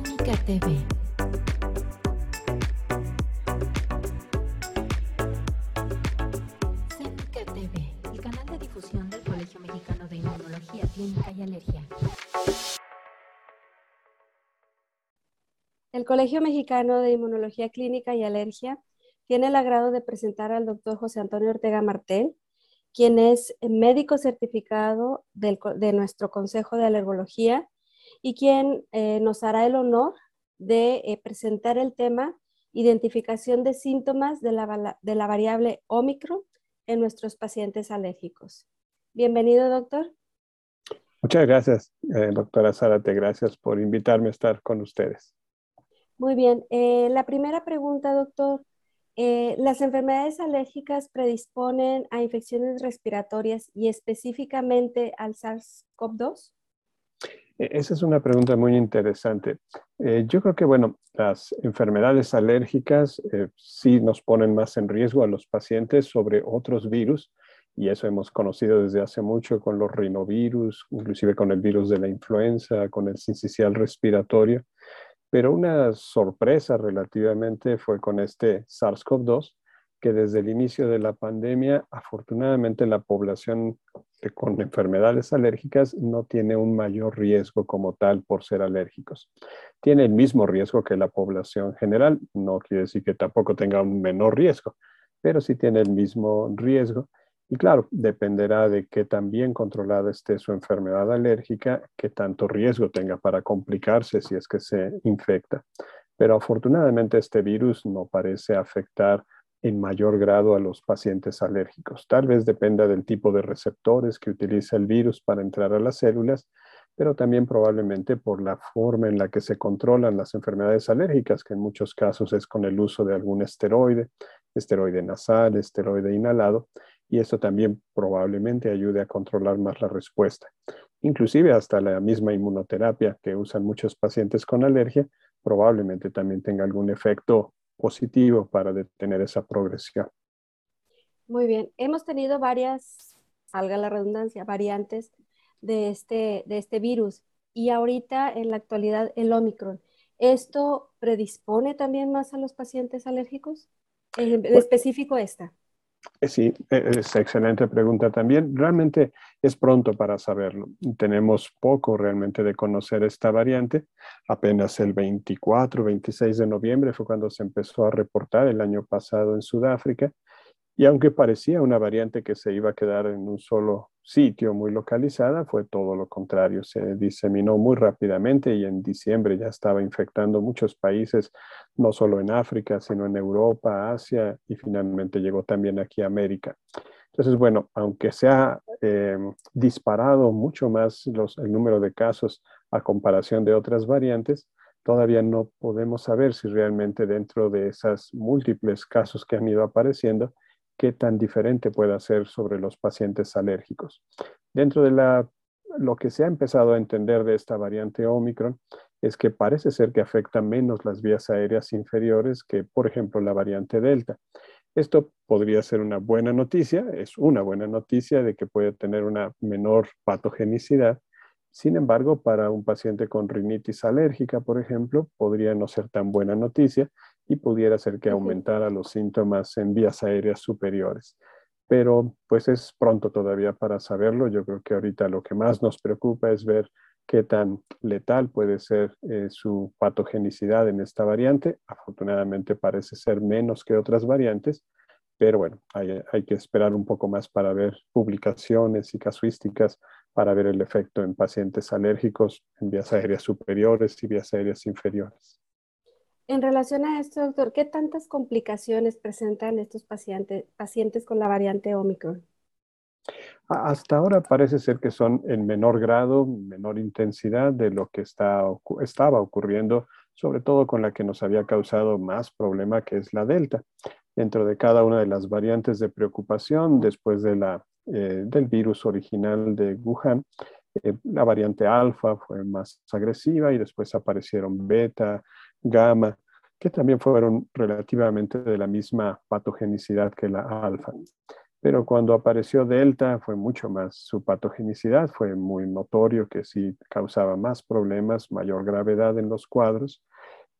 TV. TV, el canal de difusión del Colegio Mexicano de Inmunología Clínica y Alergia. El Colegio Mexicano de Inmunología Clínica y Alergia tiene el agrado de presentar al doctor José Antonio Ortega Martel, quien es médico certificado de nuestro Consejo de Alergología y quien eh, nos hará el honor de eh, presentar el tema identificación de síntomas de la, de la variable Omicron en nuestros pacientes alérgicos. Bienvenido, doctor. Muchas gracias, eh, doctora Zárate. Gracias por invitarme a estar con ustedes. Muy bien. la primera pregunta, doctor. ¿Las enfermedades alérgicas predisponen a infecciones respiratorias y específicamente al SARS-CoV-2? E, esa es una pregunta muy interesante. Eh, yo creo que, bueno, las enfermedades alérgicas eh, sí nos ponen más en riesgo a los pacientes sobre otros virus, y eso hemos conocido desde hace mucho con los rinovirus, inclusive con el virus de la influenza, con el sincicial respiratorio. Pero una sorpresa relativamente fue con este SARS-CoV-2, que desde el inicio de la pandemia, afortunadamente la población con enfermedades alérgicas no tiene un mayor riesgo como tal por ser alérgicos. Tiene el mismo riesgo que la población general, no quiere decir que tampoco tenga un menor riesgo, pero sí tiene el mismo riesgo. Y claro, dependerá de qué tan bien controlada esté su enfermedad alérgica, qué tanto riesgo tenga para complicarse si es que se infecta. Pero afortunadamente este virus no parece afectar en mayor grado a los pacientes alérgicos. Tal vez dependa del tipo de receptores que utiliza el virus para entrar a las células, pero también probablemente por la forma en la que se controlan las enfermedades alérgicas, que en muchos casos es con el uso de algún esteroide, esteroide nasal, esteroide inhalado, y esto también probablemente ayude a controlar más la respuesta. Inclusive hasta la misma inmunoterapia que usan muchos pacientes con alergia probablemente también tenga algún efecto positivo para detener esa progresión. Muy bien, hemos tenido varias, salga la redundancia, variantes de este, de este virus y ahorita en la actualidad el Omicron. ¿Esto predispone también más a los pacientes alérgicos? En pues específico esta. Eh, sí, e, es excelente pregunta también. Realmente es pronto para saberlo. Tenemos poco realmente de conocer esta variante. Apenas el 24, 26 de noviembre fue cuando se empezó a reportar el año pasado en Sudáfrica. Y aunque parecía una variante que se iba a quedar en un solo sitio muy localizada, fue todo lo contrario. Se diseminó muy rápidamente y en diciembre ya estaba infectando muchos países, no solo en África, sino en Europa, Asia y finalmente llegó también aquí a América. Entonces, bueno, aunque se ha eh, disparado mucho más el número de casos a comparación de otras variantes, todavía no podemos saber si realmente dentro de esas múltiples casos que han ido apareciendo, qué tan diferente puede ser sobre los pacientes alérgicos. Dentro de la, lo que se ha empezado a entender de esta variante Omicron es que parece ser que afecta menos las vías aéreas inferiores que, por ejemplo, la variante Delta. Esto podría ser una buena noticia, es una buena noticia de que puede tener una menor patogenicidad. Sin embargo, para un paciente con rinitis alérgica, por ejemplo, podría no ser tan buena noticia y pudiera ser que aumentara los síntomas en vías aéreas superiores. Pero pues es pronto todavía para saberlo. Yo creo que ahorita lo que más nos preocupa es ver qué tan letal puede ser eh, su patogenicidad en esta variante. Afortunadamente parece ser menos que otras variantes, pero bueno, hay, hay, que esperar un poco más para ver publicaciones y casuísticas para ver el efecto en pacientes alérgicos en vías aéreas superiores y vías aéreas inferiores. En relación a esto, doctor, ¿qué tantas complicaciones presentan estos pacientes, pacientes con la variante Omicron? Hasta ahora parece ser que son en menor grado, menor intensidad de lo que estaba ocurriendo, sobre todo con la que nos había causado más problema, que es la Delta. Dentro de cada una de las variantes de preocupación, después de la, eh, del virus original de Wuhan, eh, la variante alfa fue más agresiva y después aparecieron beta, gamma, que también fueron relativamente de la misma patogenicidad que la alfa. pero cuando apareció Delta fue mucho más su patogenicidad, fue muy notorio que sí causaba más problemas, mayor gravedad en los cuadros,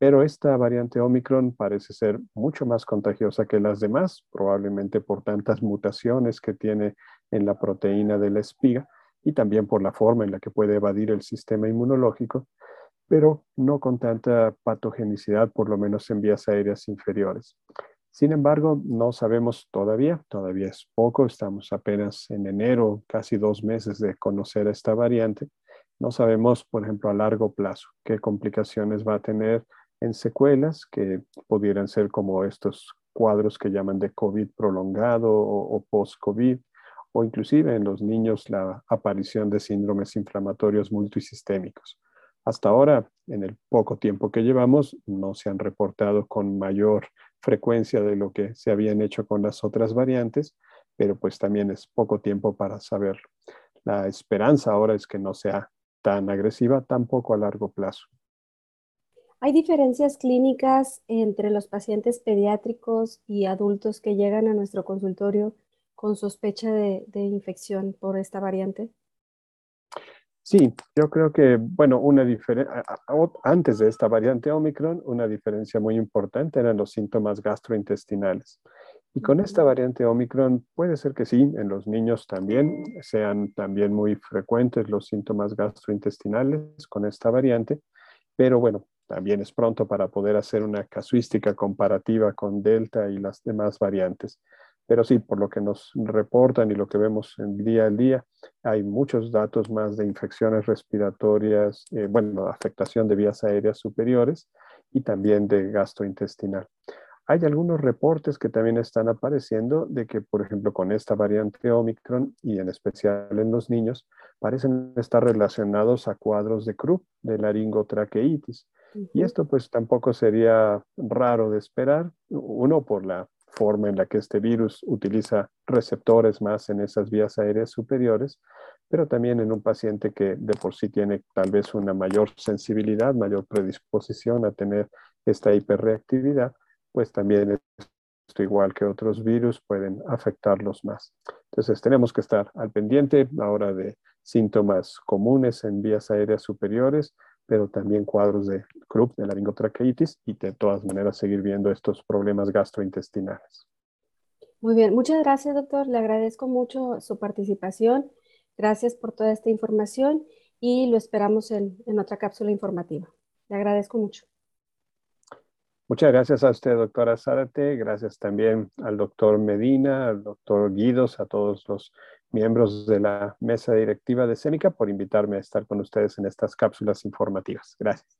pero esta variante Omicron parece ser mucho más contagiosa que las demás, probablemente por tantas mutaciones que tiene en la proteína de la espiga y también por la forma en la que puede evadir el sistema inmunológico, pero no con tanta patogenicidad, por lo menos en vías aéreas inferiores. Sin embargo, no sabemos todavía, todavía es poco, estamos apenas en enero, casi dos meses de conocer esta variante. No sabemos, por ejemplo, a largo plazo qué complicaciones va a tener en secuelas que pudieran ser como estos cuadros que llaman de COVID prolongado o, post-COVID, o inclusive en los niños la aparición de síndromes inflamatorios multisistémicos. Hasta ahora, en el poco tiempo que llevamos, no se han reportado con mayor frecuencia de lo que se habían hecho con las otras variantes, pero pues también es poco tiempo para saberlo. La esperanza ahora es que no sea tan agresiva, tampoco a largo plazo. ¿Hay diferencias clínicas entre los pacientes pediátricos y adultos que llegan a nuestro consultorio con sospecha de, de infección por esta variante? Sí, yo creo que, bueno, una diferencia, antes de esta variante Omicron, una diferencia muy importante eran los síntomas gastrointestinales. Y con esta variante Omicron puede ser que sí, en los niños también sean también muy frecuentes los síntomas gastrointestinales con esta variante, pero bueno, también es pronto para poder hacer una casuística comparativa con Delta y las demás variantes. Pero sí, por lo que nos reportan y lo que vemos en día a día, hay muchos datos más de infecciones respiratorias, eh, bueno, afectación de vías aéreas superiores y también de gastrointestinal. Hay algunos reportes que también están apareciendo de que, por ejemplo, con esta variante Omicron y en especial en los niños, parecen estar relacionados a cuadros de Krupp, de laringotraqueitis. Y esto pues tampoco sería raro de esperar, uno por la forma en la que este virus utiliza receptores más en esas vías aéreas superiores, pero también en un paciente que de por sí tiene tal vez una mayor sensibilidad, mayor predisposición a tener esta hiperreactividad, pues también esto igual que otros virus pueden afectarlos más. Entonces tenemos que estar al pendiente ahora de síntomas comunes en vías aéreas superiores, pero también cuadros de Krupp, de laringotraqueitis y de todas maneras seguir viendo estos problemas gastrointestinales. Muy bien, muchas gracias doctor, le agradezco mucho su participación, gracias por toda esta información y lo esperamos en, en otra cápsula informativa. Le agradezco mucho. Muchas gracias a usted, doctora Zárate. Gracias también al doctor Medina, al doctor Guidos, a todos los miembros de la mesa directiva de Cénica por invitarme a estar con ustedes en estas cápsulas informativas. Gracias.